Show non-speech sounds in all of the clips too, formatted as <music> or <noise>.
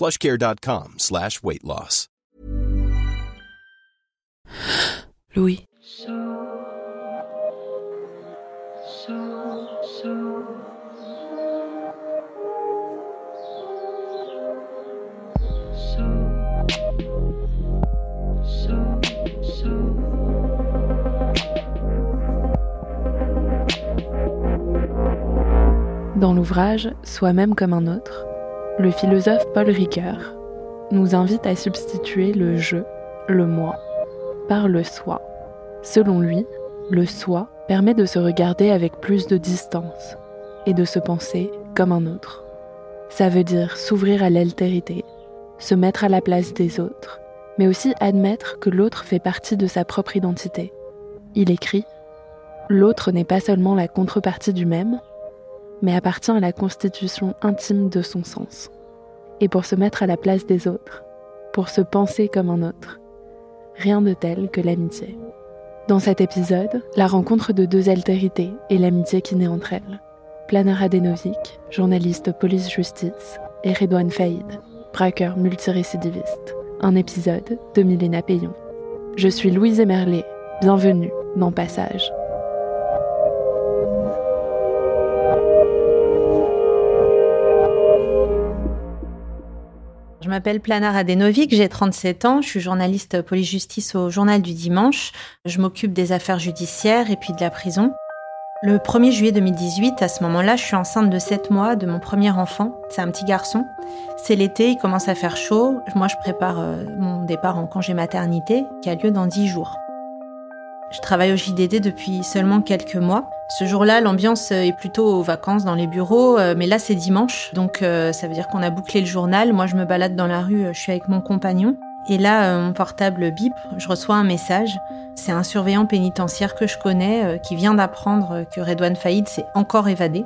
plushcare.com slash weight loss. Louis. Dans l'ouvrage Soi-même comme un autre, le philosophe Paul Ricoeur nous invite à substituer le je, le moi, par le soi. Selon lui, le soi permet de se regarder avec plus de distance et de se penser comme un autre. Ça veut dire s'ouvrir à l'altérité, se mettre à la place des autres, mais aussi admettre que l'autre fait partie de sa propre identité. Il écrit L'autre n'est pas seulement la contrepartie du même, mais appartient à la constitution intime de son sens. Et pour se mettre à la place des autres, pour se penser comme un autre, rien de tel que l'amitié. Dans cet épisode, la rencontre de deux altérités et l'amitié qui naît entre elles. Planeur Adenovic, journaliste police-justice, et Redouane Faïd, braqueur multirécidiviste. Un épisode de Milena Payon. Je suis Louise Emerlet, bienvenue dans Passage. Je m'appelle Planar Adenovic, j'ai 37 ans, je suis journaliste police-justice au Journal du Dimanche. Je m'occupe des affaires judiciaires et puis de la prison. Le 1er juillet 2018, à ce moment-là, je suis enceinte de 7 mois de mon premier enfant. C'est un petit garçon. C'est l'été, il commence à faire chaud. Moi, je prépare euh, mon départ en congé maternité qui a lieu dans 10 jours. Je travaille au JDD depuis seulement quelques mois. Ce jour-là, l'ambiance est plutôt aux vacances dans les bureaux, euh, mais là c'est dimanche, donc euh, ça veut dire qu'on a bouclé le journal. Moi je me balade dans la rue, je suis avec mon compagnon. Et là, euh, mon portable bip, je reçois un message. C'est un surveillant pénitentiaire que je connais qui vient d'apprendre que Redouane Faïd s'est encore évadé.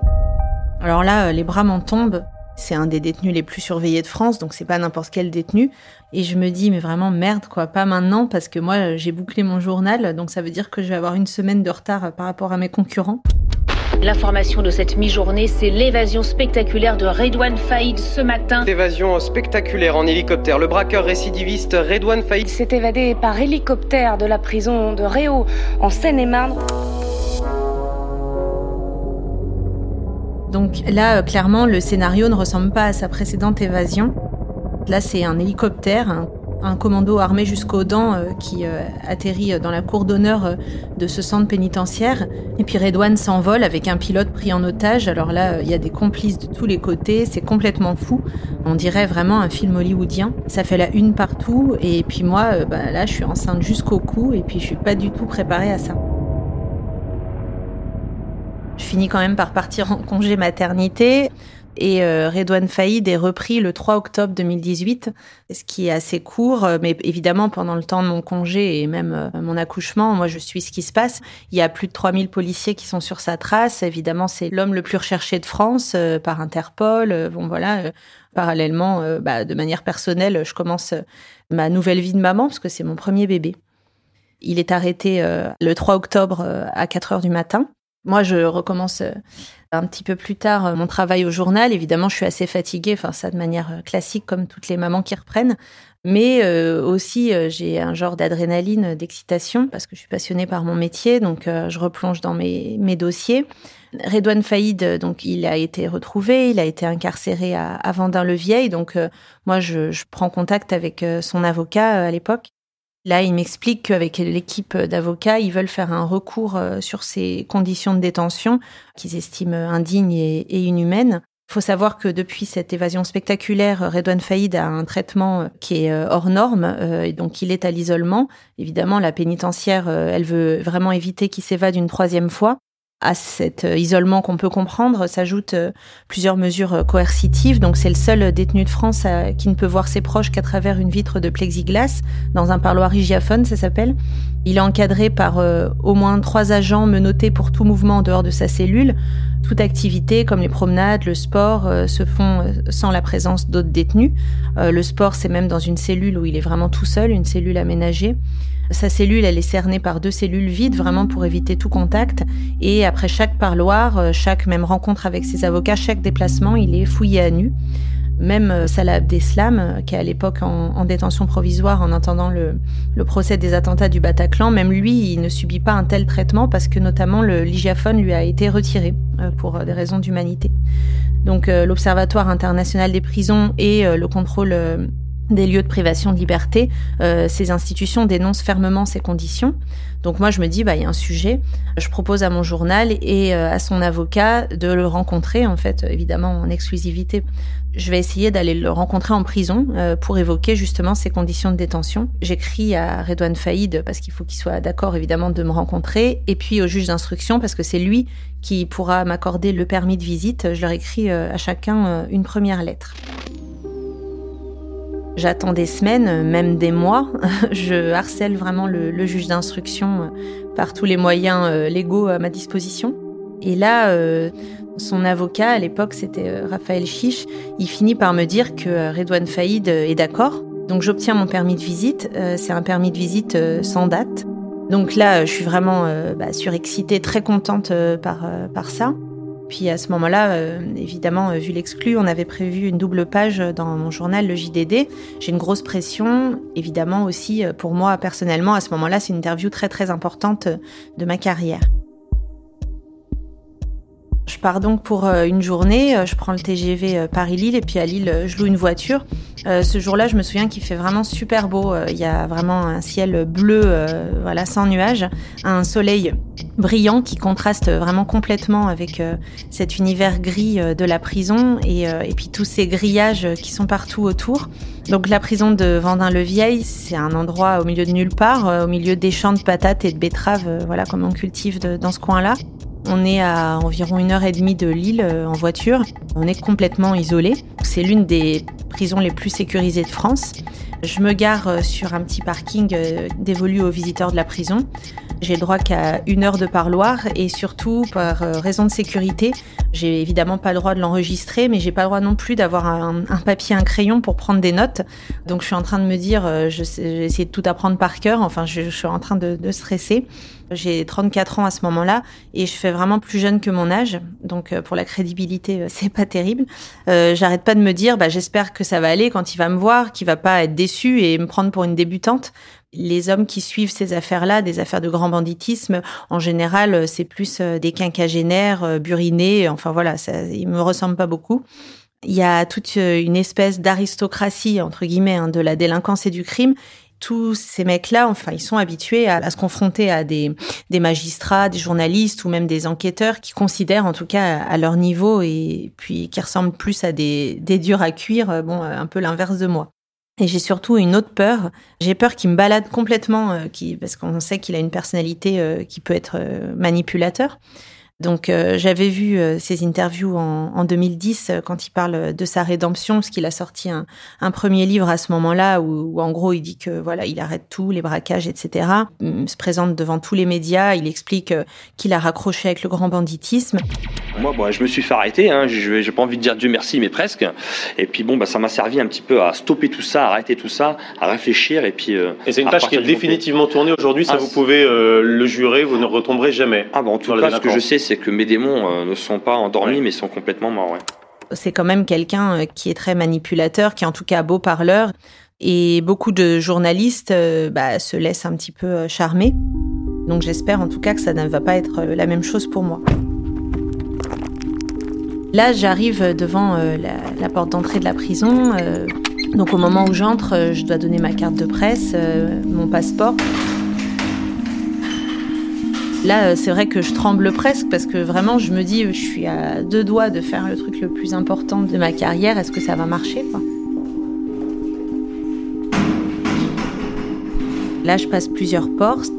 Alors là, les bras m'en tombent. C'est un des détenus les plus surveillés de France, donc c'est pas n'importe quel détenu. Et je me dis, mais vraiment merde, quoi, pas maintenant, parce que moi, j'ai bouclé mon journal, donc ça veut dire que je vais avoir une semaine de retard par rapport à mes concurrents. L'information de cette mi-journée, c'est l'évasion spectaculaire de Redouane Faïd ce matin. Évasion spectaculaire en hélicoptère. Le braqueur récidiviste Redouane Faïd s'est évadé par hélicoptère de la prison de Réau en Seine-et-Marne. Donc là, euh, clairement, le scénario ne ressemble pas à sa précédente évasion. Là, c'est un hélicoptère, un, commando armé jusqu'aux dents euh, qui euh, atterrit dans la cour d'honneur de ce centre pénitentiaire. Et puis Redouane s'envole avec un pilote pris en otage. Alors là, il y a des complices de tous les côtés, c'est complètement fou. On dirait vraiment un film hollywoodien. Ça fait la une partout. Et puis moi, bah, là, je suis enceinte jusqu'au cou et puis je suis pas du tout préparée à ça. Je finis quand même par partir en congé maternité. Et euh, Redouane Faïd est repris le 3 octobre 2018, ce qui est assez court, euh, mais évidemment pendant le temps de mon congé et même euh, mon accouchement, moi je suis ce qui se passe. Il y a plus de 3000 policiers qui sont sur sa trace. Évidemment, c'est l'homme le plus recherché de France par Interpol. bon voilà, parallèlement, bah, de manière personnelle, je commence ma nouvelle vie de maman parce que c'est mon premier bébé. Il est arrêté le 3 octobre à 4 heures du matin. Moi, je recommence euh, un petit peu plus tard euh, mon travail au journal. Évidemment, je suis assez fatiguée, enfin ça de manière euh, classique comme toutes les mamans qui reprennent. Mais aussi, j'ai un genre d'adrénaline, d'excitation, parce que je suis passionnée par mon métier, donc je replonge dans mes, mes dossiers. Redouane Faïd, donc il a été retrouvé, il a été incarcéré à, à Vendin-le-Vieil, donc moi je, je, prends contact avec son avocat à l'époque. Là, il m'explique qu'avec l'équipe d'avocats, ils veulent faire un recours sur ces conditions de détention qu'ils estiment indignes et, inhumaines. Il faut savoir que depuis cette évasion spectaculaire, Redouane Faïd a un traitement euh, qui est euh, hors norme, euh, et donc il est à l'isolement. Évidemment, la pénitentiaire, elle veut vraiment éviter qu'il s'évade une troisième fois. À cet isolement qu'on peut comprendre s'ajoutent plusieurs mesures coercitives. Donc c'est le seul détenu de France qui ne peut voir ses proches qu'à travers une vitre de plexiglas dans un parloir hygiaphone, ça s'appelle. Il est encadré par au moins trois agents menottés pour tout mouvement en dehors de sa cellule. Toute activité comme les promenades, le sport euh, se font euh, sans la présence d'autres détenus. Euh, le sport, c'est même dans une cellule où il est vraiment tout seul, une cellule aménagée. Sa cellule, elle est cernée par deux cellules vides, vraiment pour éviter tout contact. Et après chaque parloir, chaque même rencontre avec ses avocats, chaque déplacement, il est fouillé à nu. Même euh, Salah Abdeslam, euh, qui est à l'époque en, détention provisoire en attendant le, procès des attentats du Bataclan, même lui, il ne subit pas un tel traitement parce que notamment le ligiaphone lui a été retiré euh, pour des raisons d'humanité. Donc l'Observatoire international des prisons et le contrôle des lieux de privation de liberté, ces institutions dénoncent fermement ces conditions. Donc moi, je me dis, bah, il y a un sujet. Je propose à mon journal et à son avocat de le rencontrer, en fait, évidemment en exclusivité je vais essayer d'aller le rencontrer en prison euh, pour évoquer justement ses conditions de détention. J'écris à Redouane Faïd parce qu'il faut qu'il soit d'accord évidemment de me rencontrer et puis au juge d'instruction parce que c'est lui qui pourra m'accorder le permis de visite. Je leur écris euh, à chacun euh, une première lettre. J'attends des semaines, même des mois. <laughs> Je harcèle vraiment le, juge d'instruction par tous les moyens légaux à ma disposition. Et là, son avocat, à l'époque, c'était euh, Raphaël Chiche, il finit par me dire que euh, Redouane Faïd euh, est d'accord. Donc j'obtiens mon permis de visite. C'est un permis de visite sans date. Donc là, je suis vraiment bah, surexcitée, très contente par, par ça. Puis à ce moment-là, évidemment, vu l'exclu, on avait prévu une double page dans mon journal, le JDD. J'ai une grosse pression, évidemment aussi pour moi personnellement. À ce moment-là, c'est une interview très très importante de ma carrière. Pars donc pour euh, une journée, euh, je prends le TGV euh, Paris-Lille et puis à Lille, je loue une voiture. ce jour-là, je me souviens qu'il fait vraiment super beau. Il y a vraiment un ciel bleu, voilà, sans nuages, un soleil brillant qui contraste vraiment complètement avec cet univers gris de la prison et, et puis tous ces grillages qui sont partout autour. Donc la prison de Vendin-le-Vieil, c'est un endroit au milieu de nulle part, au milieu des champs de patates et de betteraves, voilà comme on cultive dans ce coin-là. On est à environ une heure et demie de Lille euh, en voiture. On est complètement isolé. C'est l'une des prisons les plus sécurisées de France. Je me gare euh, sur un petit parking euh, dévolu aux visiteurs de la prison. J'ai le droit qu'à une heure de parloir et surtout, par raison de sécurité, j'ai évidemment pas le droit de l'enregistrer, mais j'ai pas le droit non plus d'avoir un, papier, un crayon pour prendre des notes. Donc je suis en train de me dire, je j'ai essayé de tout apprendre par cœur. Enfin, je, suis en train de, de stresser. J'ai 34 ans à ce moment-là et je fais vraiment plus jeune que mon âge. Donc euh, pour la crédibilité, euh, c'est pas terrible. Euh, J'arrête pas de me dire, bah, j'espère que ça va aller quand il va me voir, qu'il va pas être déçu et me prendre pour une débutante. Les hommes qui suivent ces affaires-là, des affaires de grand banditisme, en général, c'est plus des quinquagénaires, burinés. Enfin voilà, ça, ils me ressemblent pas beaucoup. Il y a toute une espèce d'aristocratie entre guillemets hein, de la délinquance et du crime tous ces mecs-là, enfin, ils sont habitués à, se confronter à des, magistrats, des journalistes ou même des enquêteurs qui considèrent, en tout cas, à leur niveau et puis qui ressemblent plus à des, durs à cuire, euh, bon, un peu l'inverse de moi. Et j'ai surtout une autre peur. J'ai peur qu'il me balade complètement, euh, parce qu'on sait qu'il a une personnalité euh, qui peut être manipulateur. Donc euh, j'avais vu euh, ses interviews en, en 2010 euh, quand il parle de sa rédemption, parce qu'il a sorti un, un, premier livre à ce moment-là où, où, en gros il dit que voilà il arrête tout, les braquages, etc. Il se présente devant tous les médias, il explique qu'il a raccroché avec le grand banditisme. Moi, bon, je me suis fait arrêter. Hein, je n'ai pas envie de dire Dieu merci, mais presque. Et puis bon, bah, ça m'a servi un petit peu à stopper tout ça, à arrêter tout ça, à réfléchir et puis. et c'est une tâche qui est définitivement tournée aujourd'hui. Ça, ah, vous pouvez le jurer, vous ne retomberez jamais. Ah bon, en tout cas, ce que je sais, c'est que mes démons euh, ne sont pas endormis, mais sont complètement morts. C'est quand même quelqu'un euh, qui est très manipulateur, qui est en tout cas beau parleur. Et beaucoup de journalistes bah, se laissent un petit peu charmer. Donc j'espère en tout cas que ça ne va pas être la même chose pour moi. Là, j'arrive devant la, porte d'entrée de la prison. donc au moment où j'entre, je dois donner ma carte de presse, mon passeport. Là, euh, c'est vrai que je tremble presque parce que vraiment, je me dis, je suis à deux doigts de faire le truc le plus important de ma carrière. Est-ce que ça va marcher Là, je passe plusieurs portes.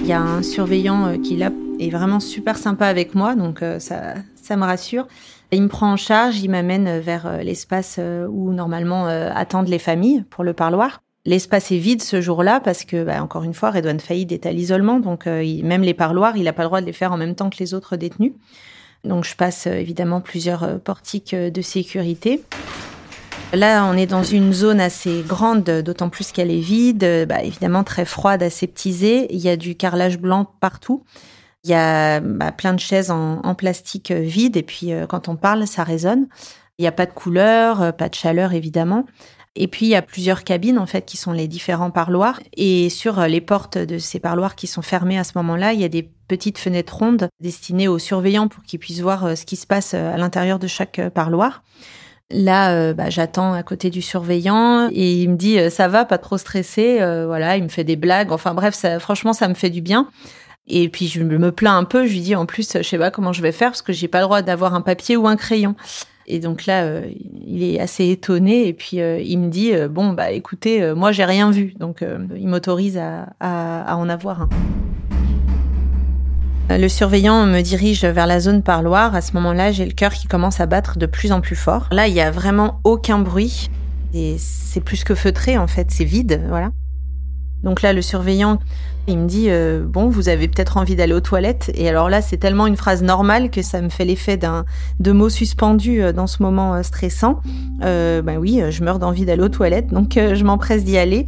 Il y a un surveillant euh, qui là est vraiment super sympa avec moi, donc euh, ça, ça me rassure. Il me prend en charge, il m'amène vers l'espace où normalement attendent les familles pour le parloir. L'espace est vide ce jour-là parce que, bah, encore une fois, Redouane Faïd est à l'isolement, donc euh, même les parloirs, il n'a pas le droit de les faire en même temps que les autres détenus. Donc je passe euh, évidemment plusieurs euh, portiques de sécurité. Là, on est dans une zone assez grande, d'autant plus qu'elle est vide, bah, évidemment très froide, aseptisée. Il y a du carrelage blanc partout. Il y a bah, plein de chaises en, plastique vide, et puis quand on parle, ça résonne. Il n'y a pas de couleur, pas de chaleur évidemment. Et puis, il y a plusieurs cabines, en fait, qui sont les différents parloirs. Et sur les portes de ces parloirs qui sont fermés à ce moment-là, il y a des petites fenêtres rondes destinées aux surveillants pour qu'ils puissent voir euh, ce qui se passe euh, à l'intérieur de chaque euh, parloir. Là, bah, j'attends à côté du surveillant et il me dit ça va, pas trop stressé. voilà, il me fait des blagues. Enfin bref, ça, franchement, ça me fait du bien. Et puis je me plains un peu. Je lui dis en plus, je sais pas comment je vais faire parce que j'ai pas le droit d'avoir un papier ou un crayon. Et donc là, euh, il est assez étonné et puis euh, il me dit euh, bon bah écoutez, moi j'ai rien vu, donc il m'autorise à, à, en avoir un. Le surveillant me dirige vers la zone parloir. À ce moment-là, j'ai le cœur qui commence à battre de plus en plus fort. Là, il y a vraiment aucun bruit et c'est plus que feutré en fait, c'est vide, voilà. Donc là, le surveillant, il me dit euh, bon, vous avez peut-être envie d'aller aux toilettes. Et alors là, c'est tellement une phrase normale que ça me fait l'effet d'un de mots suspendus euh, dans ce moment euh, stressant. ben oui, je meurs d'envie d'aller aux toilettes, donc je m'empresse d'y aller.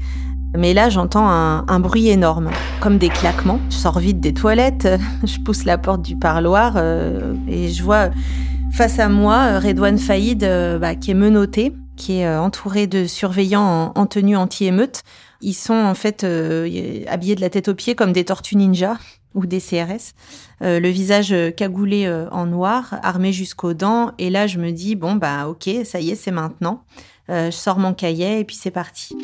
Mais là, j'entends un, bruit énorme, comme des claquements. Je sors vite des toilettes, <laughs> je pousse la porte du parloir et je vois face à moi Redouane Faïd bah, qui est menotté, qui est entouré de surveillants en tenue anti-émeute. Ils sont en fait euh, habillés de la tête aux pieds comme des tortues ninja ou des CRS, euh, le visage cagoulé euh, en noir, armé jusqu'aux dents. Et là, je me dis bon bah ok, ça y est, c'est maintenant. je sors mon cahier et puis c'est parti.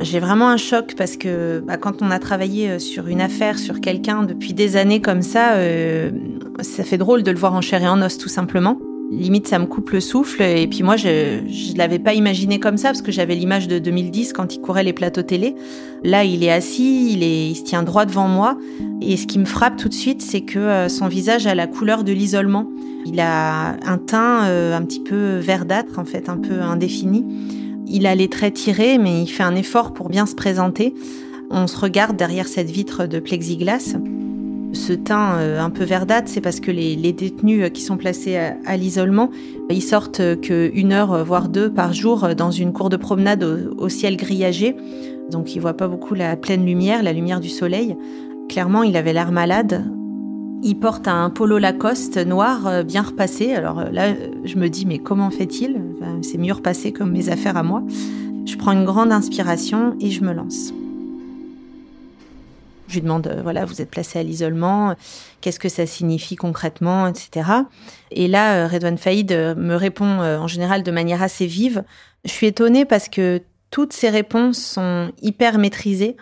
J'ai vraiment un choc parce que bah, quand on a travaillé sur une affaire, sur quelqu'un depuis des années comme ça, ça fait drôle de le voir en chair et en os tout simplement. Limite, ça me coupe le souffle. Et puis moi, je ne l'avais pas imaginé comme ça parce que j'avais l'image de 2010 quand il courait les plateaux télé. Là, il est assis, il, est, il se tient droit devant moi. Et ce qui me frappe tout de suite, c'est que euh, son visage a la couleur de l'isolement. Il a un teint euh, un petit peu verdâtre, en fait, un peu indéfini. Il a les traits tirés, mais il fait un effort pour bien se présenter. On se regarde derrière cette vitre de plexiglas. Ce teint euh, un peu verdâtre, c'est parce que les, détenus euh, qui sont placés à, l'isolement, ils sortent euh, qu'une heure, voire deux par jour dans une cour de promenade au, ciel grillagé. Donc ils voient pas beaucoup la pleine lumière, la lumière du soleil. Clairement, il avait l'air malade. Il porte un polo Lacoste noir bien repassé. Alors là, je me dis, mais comment fait-il? C'est mieux repassé comme mes affaires à moi. Je prends une grande inspiration et je me lance. Je lui demande, euh, voilà, vous êtes placé à l'isolement, qu'est-ce que ça signifie concrètement, etc. Et là, euh, Redouane Faïd euh, me répond en général de manière assez vive. Je suis étonnée parce que toutes ces réponses sont hyper maîtrisées.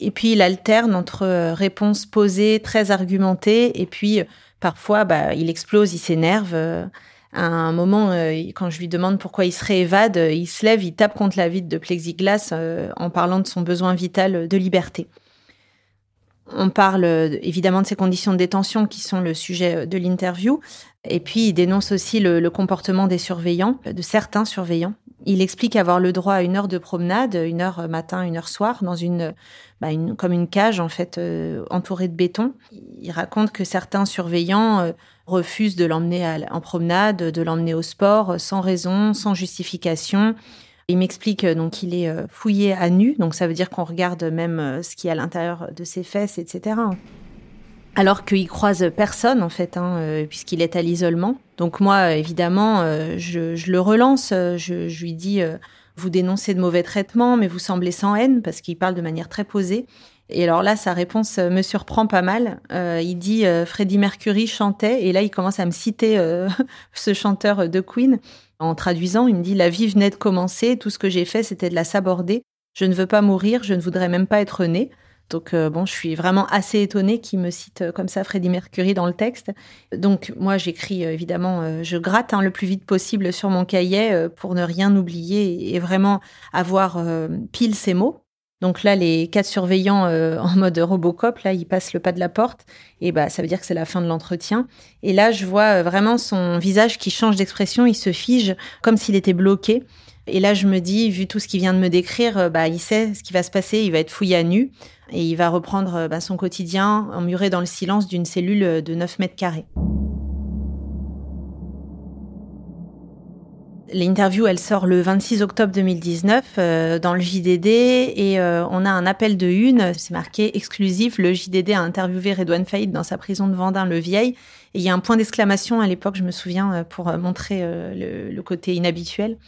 Et puis, il alterne entre réponses posées, très argumentées, et puis parfois, bah, il explose, il s'énerve. À un moment, quand je lui demande pourquoi il se réévade, il se lève, il tape contre la vitre de plexiglas en parlant de son besoin vital de liberté. On parle évidemment de ces conditions de détention qui sont le sujet de l'interview. Et puis, il dénonce aussi le, comportement des surveillants, de certains surveillants. Il explique avoir le droit à une heure de promenade, une heure matin, une heure soir, dans une, bah, comme une cage en fait euh, entourée de béton. Il raconte que certains surveillants euh, refusent de l'emmener en promenade, de l'emmener au sport, sans raison, sans justification. Il m'explique euh, donc qu'il est euh, fouillé à nu, donc ça veut dire qu'on regarde même euh, ce qui est à l'intérieur de ses fesses, etc. Alors qu'il croise personne en fait, hein, puisqu'il est à l'isolement. Donc moi, évidemment, je, le relance, je, lui dis Vous dénoncez de mauvais traitements, mais vous semblez sans haine, parce qu'il parle de manière très posée. Et alors là, sa réponse me surprend pas mal. il dit Freddie Mercury chantait, et là, il commence à me citer <laughs> ce chanteur de Queen. En traduisant, il me dit La vie venait de commencer, tout ce que j'ai fait, c'était de la saborder. Je ne veux pas mourir, je ne voudrais même pas être né. Donc euh, bon, je suis vraiment assez étonnée qu'il me cite euh, comme ça Freddie Mercury dans le texte. Donc moi j'écris euh, évidemment, je gratte hein, le plus vite possible sur mon cahier pour ne rien oublier et vraiment avoir pile ces mots. Donc là, les quatre surveillants en mode Robocop, là, ils passent le pas de la porte, et bah ça veut dire que c'est la fin de l'entretien. Et là, je vois vraiment son visage qui change d'expression, il se fige comme s'il était bloqué. Et là, je me dis, vu tout ce qu'il vient de me décrire, bah il sait ce qui va se passer, il va être fouillé à nu et il va reprendre euh, bah, son quotidien emmuré dans le silence d'une cellule euh, de 9 mètres carrés. L'interview, elle sort le 26 octobre 2019 euh, dans le JDD et on a un appel de une, c'est marqué exclusif, le JDD a interviewé Redouane Faïd dans sa prison de Vendin-le-Vieil. Et il y a un point d'exclamation à l'époque, je me souviens, pour montrer le, côté inhabituel.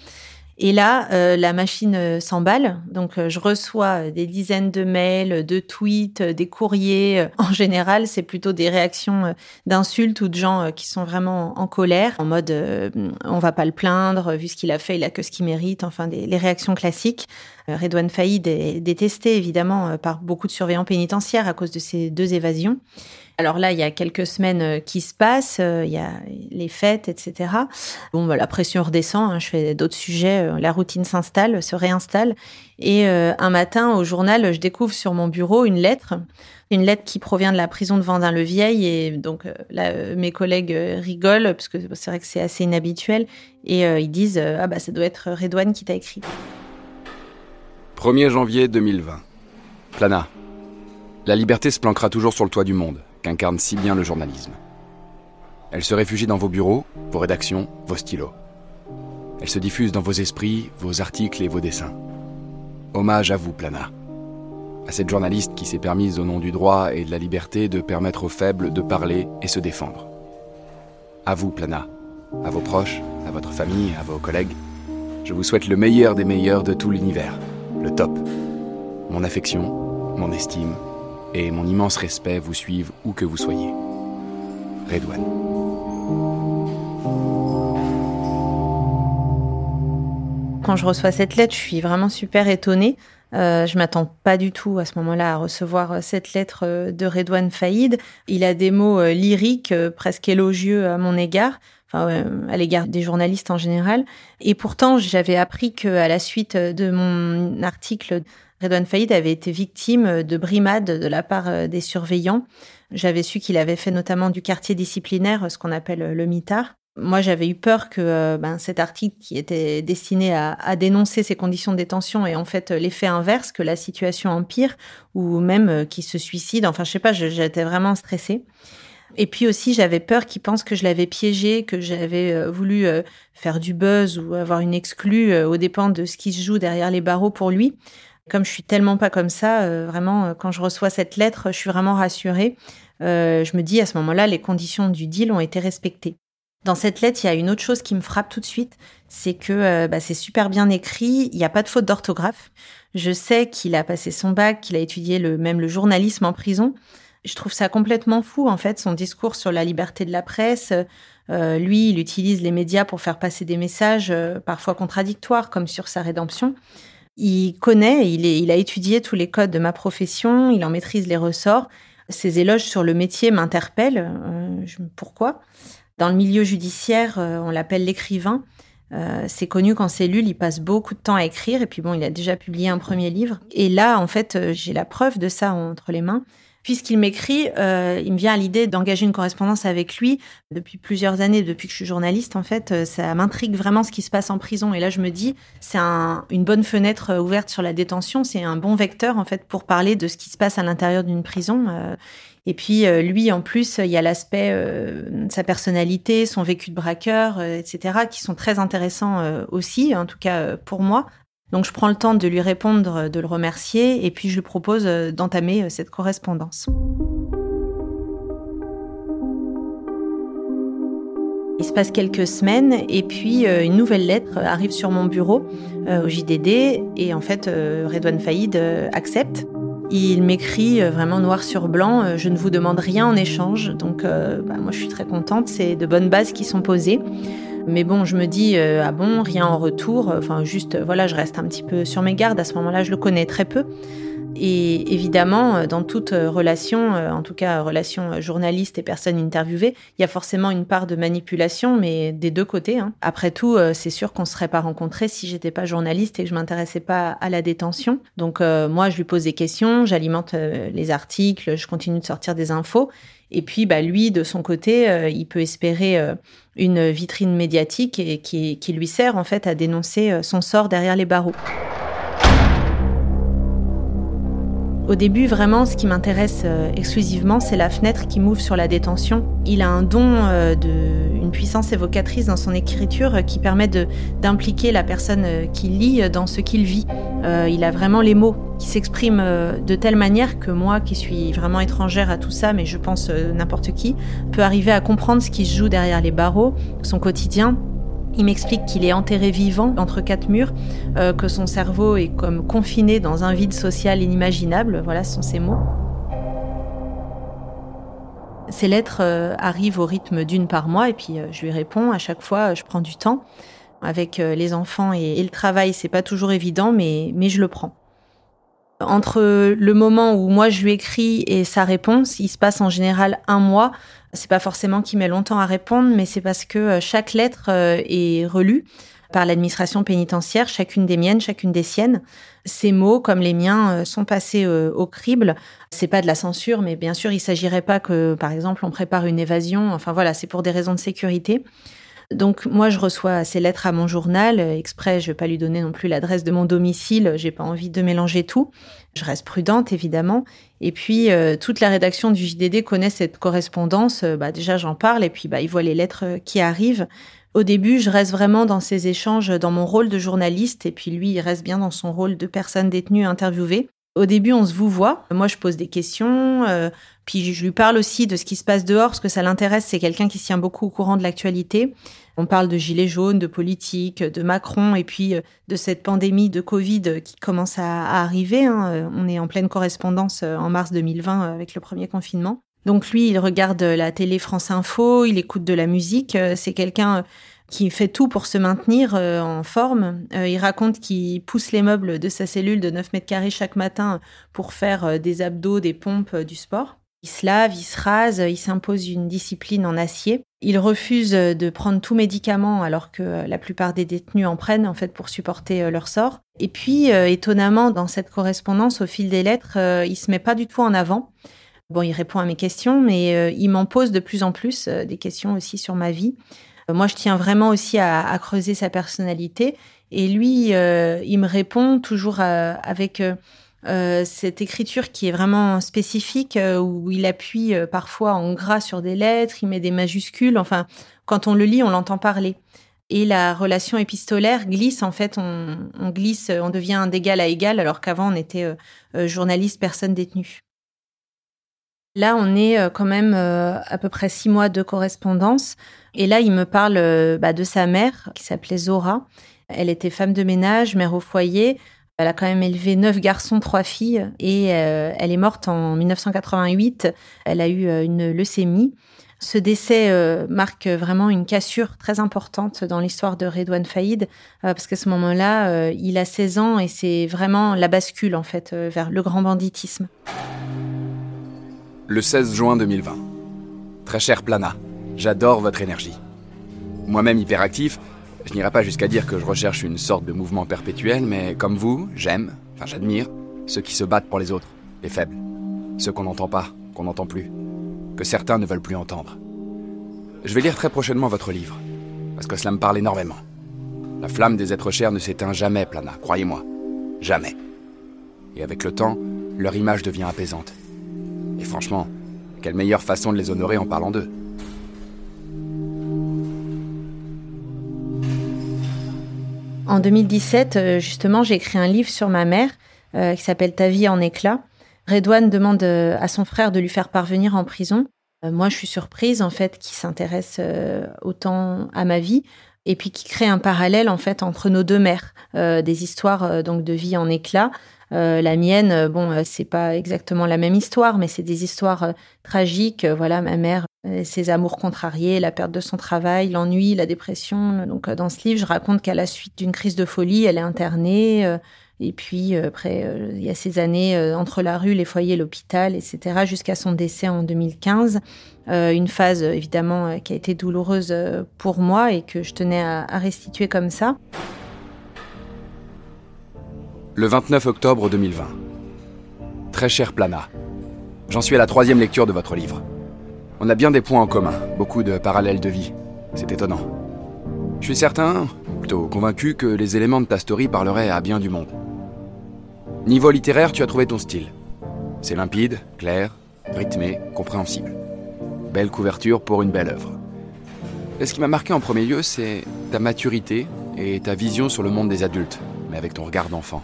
Et là, euh, la machine euh, s'emballe. Donc, euh, je reçois des dizaines de mails, de tweets, des courriers. En général, c'est plutôt des réactions d'insultes ou de gens qui sont vraiment en colère, en mode on va pas le plaindre, vu ce qu'il a fait, il a que ce qu'il mérite. Enfin, des, les réactions classiques. Redouane Faïd est détesté évidemment par beaucoup de surveillants pénitentiaires à cause de ces deux évasions. Alors là, il y a quelques semaines euh, qui se passent, euh, il y a les fêtes, etc. Bon, la pression redescend, hein, je fais d'autres sujets, euh, la routine s'installe, se réinstalle. Et un matin, au journal, je découvre sur mon bureau une lettre, une lettre qui provient de la prison de Vendin-le-Vieil. Et donc là, mes collègues rigolent, parce que c'est vrai que c'est assez inhabituel. Et ils disent, ah bah ça doit être Redouane qui t'a écrit. 1er janvier 2020. Plana. La liberté se planquera toujours sur le toit du monde qu'incarne si bien le journalisme. Elle se réfugie dans vos bureaux, vos rédactions, vos stylos. Elle se diffuse dans vos esprits, vos articles et vos dessins. Hommage à vous, Plana. À cette journaliste qui s'est permise au nom du droit et de la liberté de permettre aux faibles de parler et se défendre. À vous, Plana. À vos proches, à votre famille, à vos collègues. Je vous souhaite le meilleur des meilleurs de tout l'univers. Le top. Mon affection, mon estime, et mon immense respect vous suive où que vous soyez. Redouane. Quand je reçois cette lettre, je suis vraiment super étonnée. Euh, je m'attends pas du tout à ce moment-là à recevoir euh, cette lettre euh, de Redouane Faïd. Il a des mots euh, lyriques, presque élogieux à mon égard, enfin à l'égard des journalistes en général. Et pourtant, j'avais appris qu'à la suite de mon article Redouane Faïd avait été victime de brimades de la part euh, des surveillants. J'avais su qu'il avait fait notamment du quartier disciplinaire, ce qu'on appelle le mitard. Moi, j'avais eu peur que euh, ben, cet article qui était destiné à, dénoncer ces conditions de détention ait en fait l'effet inverse, que la situation empire ou même euh, qu'il se suicide. Enfin, je sais pas, j'étais vraiment stressée. Et puis aussi, j'avais peur qu'il pense que je l'avais piégé, que j'avais voulu faire du buzz ou avoir une exclue aux dépens de ce qui se joue derrière les barreaux pour lui. Comme je suis tellement pas comme ça, euh, vraiment, euh, quand je reçois cette lettre, je suis vraiment rassurée. Euh, je me dis à ce moment-là, les conditions du deal ont été respectées. Dans cette lettre, il y a une autre chose qui me frappe tout de suite, c'est que bah, c'est super bien écrit, il n'y a pas de faute d'orthographe. Je sais qu'il a passé son bac, qu'il a étudié le, même le journalisme en prison. Je trouve ça complètement fou, en fait, son discours sur la liberté de la presse. lui, il utilise les médias pour faire passer des messages parfois contradictoires, comme sur sa rédemption. Il connaît, il, a étudié tous les codes de ma profession, il en maîtrise les ressorts. Ses éloges sur le métier m'interpellent. Euh, pourquoi? Dans le milieu judiciaire, euh, on l'appelle l'écrivain. Euh, c'est connu qu'en cellule, il passe beaucoup de temps à écrire. Et puis bon, il a déjà publié un premier livre. Et là, en fait, j'ai la preuve de ça entre les mains. Puisqu'il m'écrit, euh, il me vient à l'idée d'engager une correspondance avec lui depuis plusieurs années, depuis que je suis journaliste. En fait, euh, ça m'intrigue vraiment ce qui se passe en prison. Et là, je me dis, c'est un, une bonne fenêtre euh, ouverte sur la détention. C'est un bon vecteur en fait pour parler de ce qui se passe à l'intérieur d'une prison. Et puis lui, en plus, il y a l'aspect sa personnalité, son vécu de braqueur, etc., qui sont très intéressants aussi, en tout cas pour moi. Donc je prends le temps de lui répondre, de le remercier, et puis je lui propose euh, d'entamer euh, cette correspondance. Il se passe quelques semaines et puis une nouvelle lettre arrive sur mon bureau au JDD et en fait Redouane Faïd accepte. Il m'écrit vraiment noir sur blanc, je ne vous demande rien en échange, donc bah, moi je suis très contente, c'est de bonnes bases qui sont posées. Mais bon, je me dis, euh, ah bon, rien en retour. Enfin, juste, euh, voilà, je reste un petit peu sur mes gardes. À ce moment-là, je le connais très peu. Et évidemment, euh, dans toute relation, en tout cas relation journaliste et personne interviewée, il y a forcément une part de manipulation, mais des deux côtés. Hein. Après tout, c'est sûr qu'on ne serait pas rencontrés si j'étais pas journaliste et que je m'intéressais pas à la détention. Donc moi, je lui pose des questions, j'alimente les articles, je continue de sortir des infos. Et puis, bah, lui, de son côté, il peut espérer une vitrine médiatique et qui, qui, lui sert en fait à dénoncer euh, son sort derrière les barreaux. Au début, vraiment, ce qui m'intéresse euh, exclusivement, c'est la fenêtre qui m'ouvre sur la détention. Il a un don euh, de une puissance évocatrice dans son écriture qui permet d'impliquer la personne qui lit dans ce qu'il vit. il a vraiment les mots qui s'expriment de telle manière que moi, qui suis vraiment étrangère à tout ça, mais je pense n'importe qui, peut arriver à comprendre ce qui se joue derrière les barreaux, son quotidien, il m'explique qu'il est enterré vivant entre quatre murs, euh, que son cerveau est comme confiné dans un vide social inimaginable. Voilà, ce sont ses mots. Ces lettres euh, arrivent au rythme d'une par mois et puis euh, je lui réponds à chaque fois. Je prends du temps avec les enfants et, et le travail. C'est pas toujours évident, mais mais je le prends. Entre le moment où moi je lui écris et sa réponse, il se passe en général un mois. C'est pas forcément qu'il met longtemps à répondre, mais c'est parce que euh, chaque lettre euh, est relue par l'administration pénitentiaire, chacune des miennes, chacune des siennes. Ces mots, comme les miens, euh, sont passés au crible. C'est pas de la censure, mais bien sûr, il s'agirait pas que, par exemple, on prépare une évasion. Enfin voilà, c'est pour des raisons de sécurité. Donc moi, je reçois ces lettres à mon journal. Exprès, je vais pas lui donner non plus l'adresse de mon domicile. J'ai pas envie de mélanger tout. Je reste prudente, évidemment. Et puis, euh, toute la rédaction du JDD connaît cette correspondance. Euh, bah, déjà, j'en parle et puis bah, ils voient les lettres euh, qui arrivent. Au début, je reste vraiment dans ces échanges, dans mon rôle de journaliste, et puis lui, il reste bien dans son rôle de personne détenue interviewée. Au début, on se vous voit. Moi, je pose des questions. puis je lui parle aussi de ce qui se passe dehors, ce que ça l'intéresse. C'est quelqu'un qui se tient beaucoup au courant de l'actualité. On parle de gilets jaunes, de politique, de Macron et puis euh, de cette pandémie de Covid qui commence à, arriver. Hein. Euh, on est en pleine correspondance euh, en mars 2020 avec le premier confinement. Donc lui, il regarde la télé France Info, il écoute de la musique. C'est quelqu'un qui fait tout pour se maintenir en forme. il raconte qu'il pousse les meubles de sa cellule de 9 mètres carrés chaque matin pour faire des abdos, des pompes, du sport. Il se lave, il se rase, il s'impose une discipline en acier. Il refuse de prendre tout médicament alors que la plupart des détenus en prennent en fait pour supporter euh, leur sort. Et puis euh, étonnamment dans cette correspondance au fil des lettres, euh, il se met pas du tout en avant. Bon, il répond à mes questions, mais il m'en pose de plus en plus des questions aussi sur ma vie. Moi, je tiens vraiment aussi à, creuser sa personnalité. Et lui, il me répond toujours avec euh, cette écriture qui est vraiment spécifique, euh, où il appuie euh, parfois en gras sur des lettres, il met des majuscules. Enfin, quand on le lit, on l'entend parler. Et la relation épistolaire glisse, en fait, on, on glisse, on devient d'égal à égal, alors qu'avant, on était journaliste, personne détenue. Là, on est quand même à peu près six mois de correspondance. Et là, il me parle bah, de sa mère, qui s'appelait Zora. Elle était femme de ménage, mère au foyer. Elle a quand même élevé neuf garçons, trois filles, et euh, elle est morte en 1988. Elle a eu euh, une leucémie. Ce décès euh, marque vraiment une cassure très importante dans l'histoire de Redouane Faïd, parce qu'à ce moment-là, il a 16 ans et c'est vraiment la bascule en fait vers le grand banditisme. Le 16 juin 2020. Très cher Plana, j'adore votre énergie. Moi-même hyperactif, je n'irai pas jusqu'à dire que je recherche une sorte de mouvement perpétuel, mais comme vous, j'aime, enfin j'admire, ceux qui se battent pour les autres, les faibles, ceux qu'on n'entend pas, qu'on n'entend plus, que certains ne veulent plus entendre. Je vais lire très prochainement votre livre, parce que cela me parle énormément. La flamme des êtres chers ne s'éteint jamais, Plana, croyez-moi. Jamais. Et avec le temps, leur image devient apaisante. Et franchement, quelle meilleure façon de les honorer en parlant d'eux. En 2017, euh, justement, j'ai écrit un livre sur ma mère euh, qui s'appelle Ta vie en éclats. Redouane demande euh, à son frère de lui faire parvenir en prison. moi, je suis surprise en fait qu'il s'intéresse autant à ma vie et puis qui crée un parallèle en fait entre nos deux mères, des histoires donc de vie en éclats. la mienne, bon, c'est pas exactement la même histoire, mais c'est des histoires tragiques. Voilà, ma mère, ses amours contrariés, la perte de son travail, l'ennui, la dépression. Donc, dans ce livre, je raconte qu'à la suite d'une crise de folie, elle est internée. Et puis euh, après, euh, il y a ces années euh, entre la rue, les foyers, l'hôpital, etc., jusqu'à son décès en 2015. une phase évidemment qui a été douloureuse pour moi et que je tenais à restituer comme ça. Le 29 octobre 2020. Très cher Plana, j'en suis à la troisième lecture de votre livre. On a bien des points en commun, beaucoup de parallèles de vie. C'est étonnant. Je suis certain, plutôt convaincu, que les éléments de ta story parleraient à bien du monde. Niveau littéraire, tu as trouvé ton style. C'est limpide, clair, rythmé, compréhensible. Belle couverture pour une belle œuvre. Et ce qui m'a marqué en premier lieu, c'est ta maturité et ta vision sur le monde des adultes, mais avec ton regard d'enfant.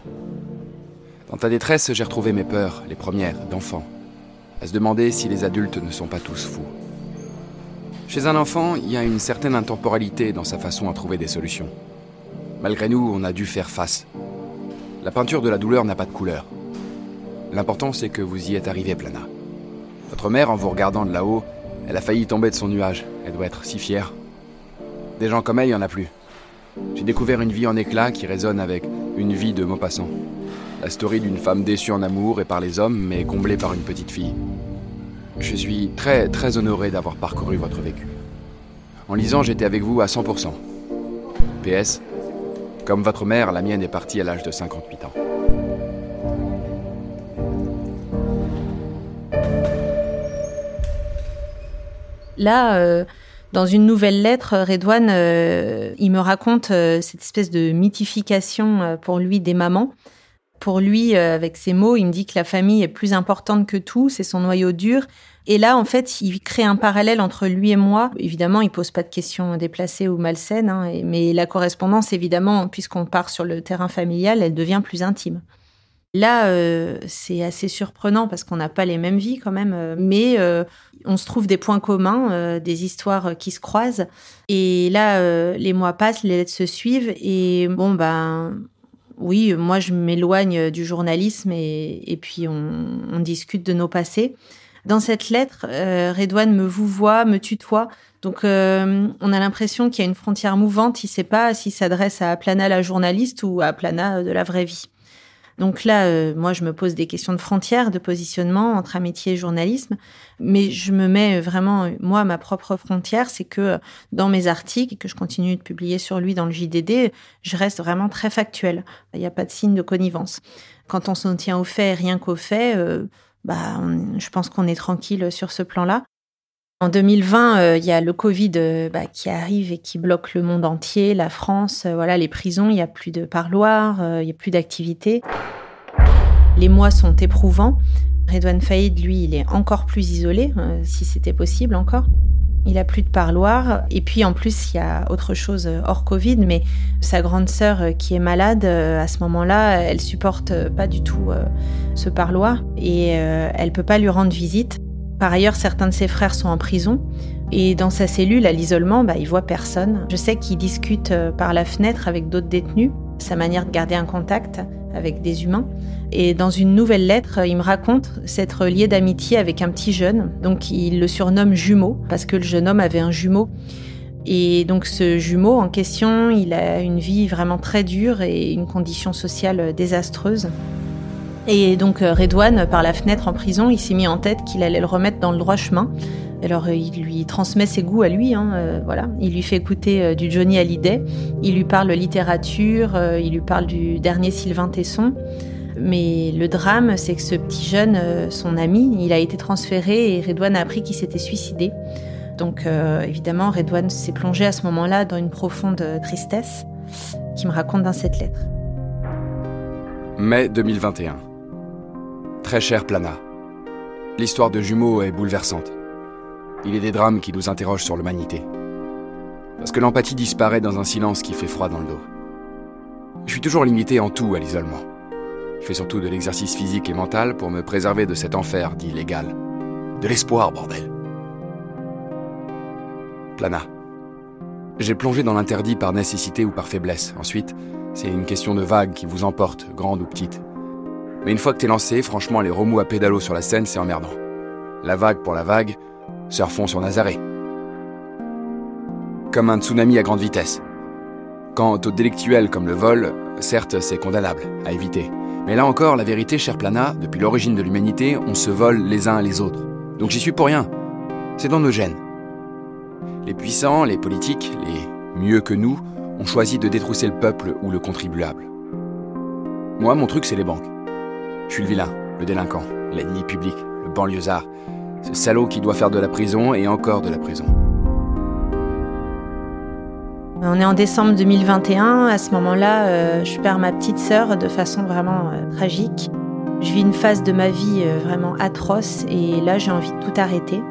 Dans ta détresse, j'ai retrouvé mes peurs, les premières, d'enfant, à se demander si les adultes ne sont pas tous fous. Chez un enfant, il y a une certaine intemporalité dans sa façon à trouver des solutions. Malgré nous, on a dû faire face, la peinture de la douleur n'a pas de couleur. L'important, c'est que vous y êtes arrivé, Plana. Votre mère, en vous regardant de là-haut, elle a failli tomber de son nuage. Elle doit être si fière. Des gens comme elle, il n'y en a plus. J'ai découvert une vie en éclat qui résonne avec une vie de Maupassant. La story d'une femme déçue en amour et par les hommes, mais comblée par une petite fille. Je suis très, très honoré d'avoir parcouru votre vécu. En lisant, j'étais avec vous à 100%. PS, comme votre mère, la mienne est partie à l'âge de 58 ans. Là, euh, dans une nouvelle lettre, Redouane, euh, il me raconte euh, cette espèce de mythification pour lui des mamans. Pour lui, avec ses mots, il me dit que la famille est plus importante que tout, c'est son noyau dur, et là, en fait, il crée un parallèle entre lui et moi. Évidemment, il pose pas de questions déplacées ou malsaines, hein, mais la correspondance, évidemment, puisqu'on part sur le terrain familial, elle devient plus intime. Là, euh, c'est assez surprenant parce qu'on n'a pas les mêmes vies quand même, euh, mais euh, on se trouve des points communs, des histoires qui se croisent. Et là, les mois passent, les lettres se suivent, et bon, ben, oui, moi, je m'éloigne du journalisme et, puis on, discute de nos passés. Dans cette lettre, Redouane me vous voit, me tutoie. Donc, on a l'impression qu'il y a une frontière mouvante. Il ne sait pas s'il s'adresse à Plana la journaliste ou à Plana de la vraie vie. Donc là, euh, moi, je me pose des questions de frontières, de positionnement entre amitié et journalisme, mais je me mets vraiment, moi, ma propre frontière, c'est que dans mes articles, que je continue de publier sur lui dans le JDD, je reste vraiment très factuel. Il n'y a pas de signe de connivence. Quand on s'en tient aux faits, rien qu'aux faits, bah, je pense qu'on est tranquille sur ce plan-là. En 2020, euh, il y a le Covid euh, bah, qui arrive et qui bloque le monde entier, la France, euh, voilà, les prisons, il n'y a plus de parloirs, il n'y a plus d'activités. Les mois sont éprouvants. Redouane Faïd, lui, il est encore plus isolé, si c'était possible encore. Il a plus de parloir. Et puis en plus, il y a autre chose hors Covid, mais sa grande sœur euh, qui est malade, euh, à ce moment-là, elle supporte pas du tout euh, ce parloir et elle peut pas lui rendre visite. Par ailleurs, certains de ses frères sont en prison. Et dans sa cellule, à l'isolement, bah, il voit personne. Je sais qu'il discute par la fenêtre avec d'autres détenus. Sa manière de garder un contact, avec des humains. Et dans une nouvelle lettre, il me raconte s'être lié d'amitié avec un petit jeune. Donc il le surnomme jumeau parce que le jeune homme avait un jumeau. Et donc ce jumeau en question, il a une vie vraiment très dure et une condition sociale désastreuse. Et donc euh, Redouane, par la fenêtre en prison, il s'est mis en tête qu'il allait le remettre dans le droit chemin. Alors euh, il lui transmet ses goûts à lui, hein, euh, voilà. Il lui fait écouter du Johnny Hallyday, il lui parle littérature, il lui parle du dernier Sylvain Tesson. Mais le drame, c'est que ce petit jeune, son ami, il a été transféré et Redouane a appris qu'il s'était suicidé. Donc évidemment, Redouane s'est plongé à ce moment-là dans une profonde tristesse qui me raconte dans cette lettre. Mai 2021. Très cher Plana, l'histoire de jumeaux est bouleversante. Il est des drames qui nous interrogent sur l'humanité. Parce que l'empathie disparaît dans un silence qui fait froid dans le dos. Je suis toujours limité en tout à l'isolement. Je fais surtout de l'exercice physique et mental pour me préserver de cet enfer dit légal. De l'espoir, bordel. Plana. J'ai plongé dans l'interdit par nécessité ou par faiblesse. Ensuite, c'est une question de vague qui vous emporte, grande ou petite. Mais une fois que t'es lancé, franchement, les remous à pédalo sur la scène, c'est emmerdant. La vague pour la vague, surfons sur Nazaré. Comme un tsunami à grande vitesse. Quant au délictuel comme le vol, certes, c'est condamnable, à éviter. Mais là encore, la vérité, cher Plana, depuis l'origine de l'humanité, on se vole les uns les autres. Donc j'y suis pour rien. C'est dans nos gènes. Les puissants, les politiques, les mieux que nous, ont choisi de détrousser le peuple ou le contribuable. Moi, mon truc, c'est les banques. Je suis le vilain, le délinquant, l'ennemi public, le banlieusard, ce salaud qui doit faire de la prison et encore de la prison. On est en décembre 2021. À ce moment-là, euh, je perds ma petite sœur de façon vraiment euh, tragique. Je vis une phase de ma vie euh, vraiment atroce et là, j'ai envie de tout arrêter.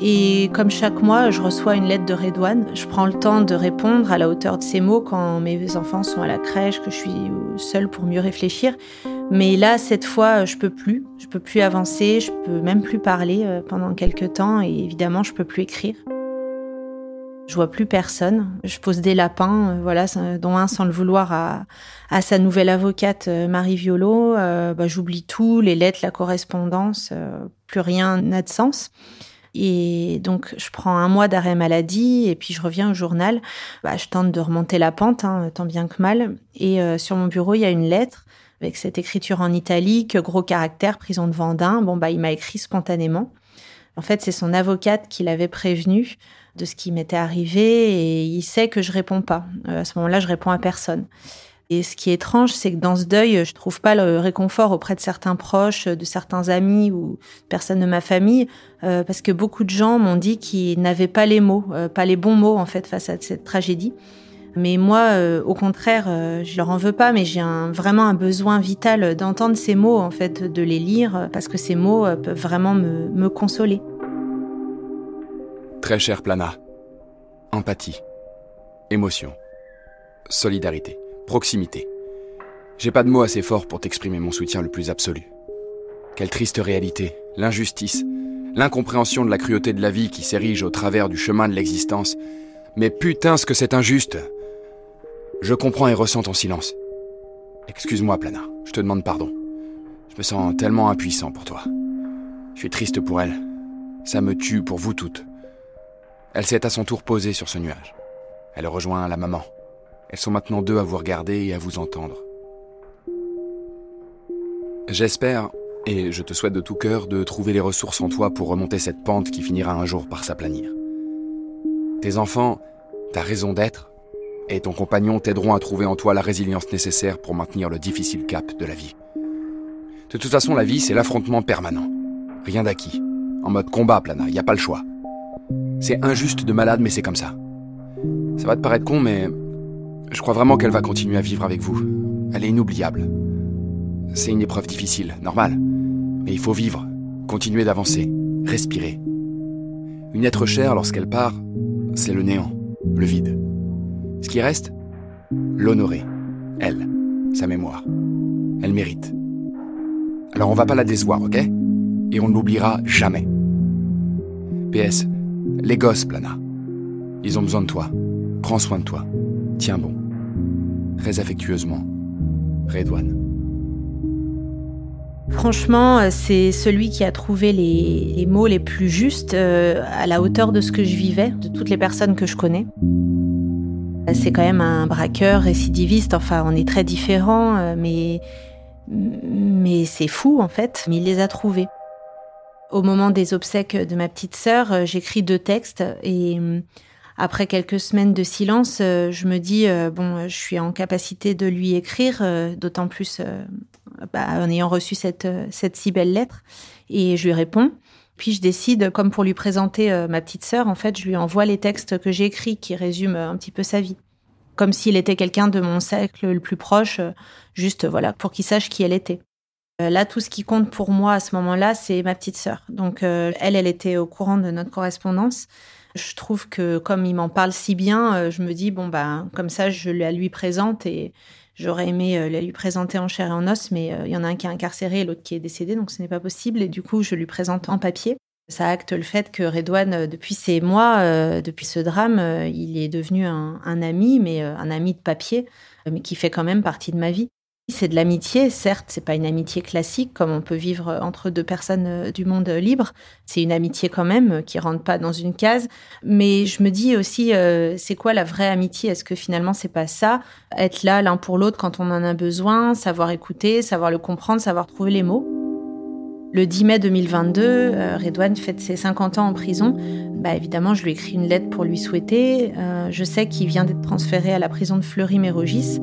Et comme chaque mois, je reçois une lettre de Redouane. Je prends le temps de répondre à la hauteur de ces mots quand mes enfants sont à la crèche, que je suis seule pour mieux réfléchir. Mais là, cette fois, je peux plus. Je peux plus avancer, je peux même plus parler euh, pendant quelques temps et évidemment, je peux plus écrire. Je vois plus personne. Je pose des lapins, euh, voilà, dont un sans le vouloir à, sa nouvelle avocate euh, Marie Violo. bah, J'oublie tout, les lettres, la correspondance, plus rien n'a de sens. Et donc, je prends un mois d'arrêt maladie et puis je reviens au journal. Bah, je tente de remonter la pente, hein, tant bien que mal. Et sur mon bureau, il y a une lettre avec cette écriture en italique, gros caractère, prison de Vendin. Bon, bah, il m'a écrit spontanément. En fait, c'est son avocate qui l'avait prévenu de ce qui m'était arrivé et il sait que je réponds pas. Euh, à ce moment-là, je réponds à personne. Et ce qui est étrange, c'est que dans ce deuil, je trouve pas le réconfort auprès de certains proches, de certains amis ou personnes de ma famille, euh, parce que beaucoup de gens m'ont dit qu'ils n'avaient pas les mots, euh, pas les bons mots en fait face à cette tragédie. Mais moi, euh, au contraire, je leur en veux pas, mais j'ai vraiment un besoin vital d'entendre ces mots, en fait, de les lire, parce que ces mots peuvent vraiment me, me consoler. Très cher Plana, empathie, émotion, solidarité proximité. J'ai pas de mots assez forts pour t'exprimer mon soutien le plus absolu. Quelle triste réalité, l'injustice, l'incompréhension de la cruauté de la vie qui s'érige au travers du chemin de l'existence. Mais putain, ce que c'est injuste. Je comprends et ressens ton silence. Excuse-moi, Plana, je te demande pardon. Je me sens tellement impuissant pour toi. Je suis triste pour elle. Ça me tue pour vous toutes. Elle s'est à son tour posée sur ce nuage. Elle rejoint la maman. Elles sont maintenant deux à vous regarder et à vous entendre. J'espère, et je te souhaite de tout cœur, de trouver les ressources en toi pour remonter cette pente qui finira un jour par s'aplanir. Tes enfants, ta raison d'être, et ton compagnon t'aideront à trouver en toi la résilience nécessaire pour maintenir le difficile cap de la vie. De toute façon, la vie, c'est l'affrontement permanent. Rien d'acquis. En mode combat, Plana, y a pas le choix. C'est injuste de malade, mais c'est comme ça. Ça va te paraître con, mais je crois vraiment qu'elle va continuer à vivre avec vous. Elle est inoubliable. C'est une épreuve difficile, normal. Mais il faut vivre, continuer d'avancer, respirer. Une être chère, lorsqu'elle part, c'est le néant, le vide. Ce qui reste L'honorer. Elle, sa mémoire. Elle mérite. Alors on va pas la décevoir, ok? Et on ne l'oubliera jamais. PS, les gosses, Plana. Ils ont besoin de toi. Prends soin de toi. Tiens bon. Très affectueusement, Redouane. Franchement, euh, c'est celui qui a trouvé les, mots les plus justes euh, à la hauteur de ce que je vivais, de toutes les personnes que je connais. C'est quand même un braqueur récidiviste, enfin on est très différents, euh, mais, mais c'est fou en fait, mais il les a trouvés. Au moment des obsèques de ma petite sœur, j'écris deux textes et après quelques semaines de silence, euh, je me dis euh, bon, je suis en capacité de lui écrire, euh, d'autant plus bah, en ayant reçu cette, cette si belle lettre, et je lui réponds. Puis je décide, comme pour lui présenter ma petite sœur, en fait, je lui envoie les textes que j'ai écrits qui résument un petit peu sa vie, comme s'il était quelqu'un de mon cercle le plus proche, juste voilà, pour qu'il sache qui elle était. Là, tout ce qui compte pour moi à ce moment-là, c'est ma petite sœur. Donc, elle, elle était au courant de notre correspondance. Je trouve que comme il m'en parle si bien, euh, je me dis, bon, bah, comme ça, je la lui présente et j'aurais aimé euh, la lui présenter en chair et en os, mais euh, il y en a un qui est incarcéré et l'autre qui est décédé, donc ce n'est pas possible. Et du coup, je lui présente en papier. Ça acte le fait que Redouane, depuis ces mois, depuis ce drame, il est devenu un, un ami, mais un ami de papier, mais qui fait quand même partie de ma vie. C'est de l'amitié, certes, c'est pas une amitié classique comme on peut vivre entre deux personnes euh, du monde libre. C'est une amitié quand même euh, qui rentre pas dans une case. Mais je me dis aussi, euh, c'est quoi la vraie amitié? Est-ce que finalement c'est pas ça? Être là l'un pour l'autre quand on en a besoin, savoir écouter, savoir le comprendre, savoir trouver les mots. Le 10 mai 2022, Redouane fête ses 50 ans en prison. Bah, évidemment, je lui écris une lettre pour lui souhaiter. je sais qu'il vient d'être transféré à la prison de Fleury-Mérogis.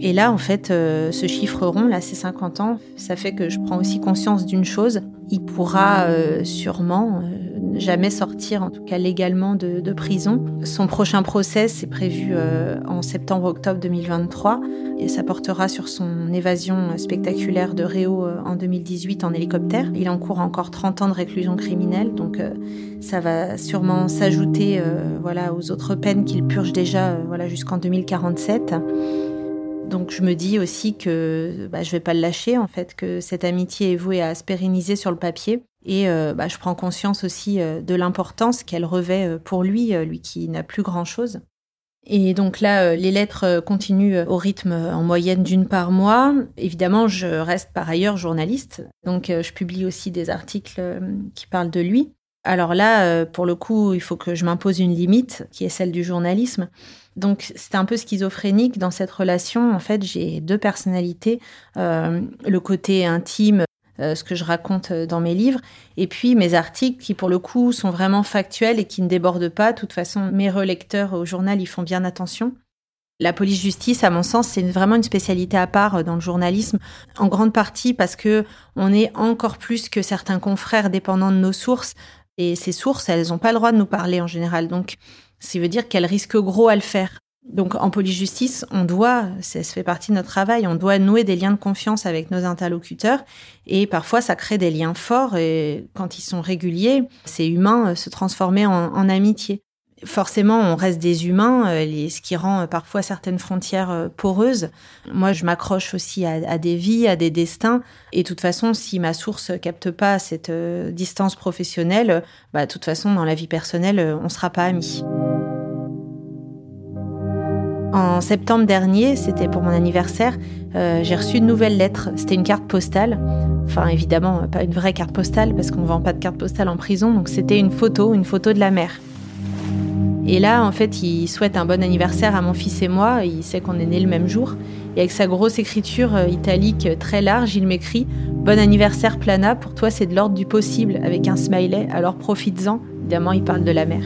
Et là, en fait, euh, ce chiffre rond, là, c'est 50 ans, ça fait que je prends aussi conscience d'une chose. Il pourra euh, sûrement euh, jamais sortir, en tout cas légalement, de, de prison. Son prochain procès, c'est prévu en septembre-octobre 2023. Et ça portera sur son évasion spectaculaire de Réau en 2018 en hélicoptère. Il encourt encore 30 ans de réclusion criminelle, donc ça va sûrement s'ajouter voilà, aux autres peines qu'il purge déjà voilà, jusqu'en 2047. Donc je me dis aussi que bah, je vais pas le lâcher en fait, que cette amitié est vouée à se pérenniser sur le papier. Et euh, bah, je prends conscience aussi euh, de l'importance qu'elle revêt euh, pour lui, lui qui n'a plus grand-chose. Et donc là, les lettres continuent au rythme en moyenne d'une par mois. Évidemment, je reste par ailleurs journaliste, donc je publie aussi des articles qui parlent de lui. Alors là, pour le coup, il faut que je m'impose une limite, qui est celle du journalisme. Donc c'est un peu schizophrénique dans cette relation. En fait, j'ai deux personnalités, euh, le côté intime, euh, ce que je raconte dans mes livres, et puis mes articles qui pour le coup sont vraiment factuels et qui ne débordent pas. De toute façon, mes relecteurs au journal, ils font bien attention. La police-justice, à mon sens, c'est vraiment une spécialité à part dans le journalisme, en grande partie parce que on est encore plus que certains confrères dépendants de nos sources. Et ces sources, elles n'ont pas le droit de nous parler en général. Donc, ça veut dire qu'elle risque gros à le faire. Donc en police-justice, on doit, ça fait partie de notre travail, on doit nouer des liens de confiance avec nos interlocuteurs et parfois ça crée des liens forts et quand ils sont réguliers, c'est humain euh, se transformer en, amitié. Forcément, on reste des humains, euh, ce qui rend euh, parfois certaines frontières poreuses. Moi, je m'accroche aussi à, des vies, à des destins. Et de toute façon, si ma source capte pas cette distance professionnelle, bah, de toute façon, dans la vie personnelle, on sera pas amis. En septembre dernier, c'était pour mon anniversaire, euh, j'ai reçu une nouvelle lettre. C'était une carte postale. Enfin, évidemment, pas une vraie carte postale parce qu'on ne vend pas de carte postale en prison. Donc, c'était une photo, une photo de la mère. Et là, en fait, il souhaite un bon anniversaire à mon fils et moi. Il sait qu'on est nés le même jour. Et avec sa grosse écriture euh, italique euh, très large, il m'écrit Bon anniversaire, Plana. Pour toi, c'est de l'ordre du possible, avec un smiley. Alors profites-en. Évidemment, il parle de la mère.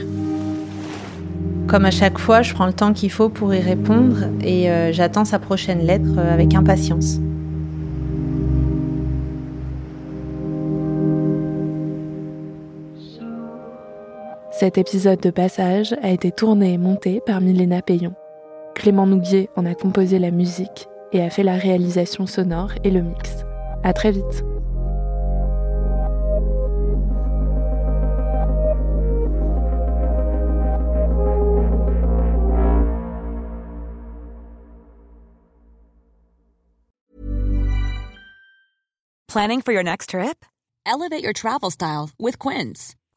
Comme à chaque fois, je prends le temps qu'il faut pour y répondre et euh, j'attends sa prochaine lettre avec impatience. Cet épisode de Passage a été tourné et monté par Milena Payon. Clément Nouguier en a composé la musique et a fait la réalisation sonore et le mix. À très vite. Planning for your next trip? Elevate your travel style with Quince.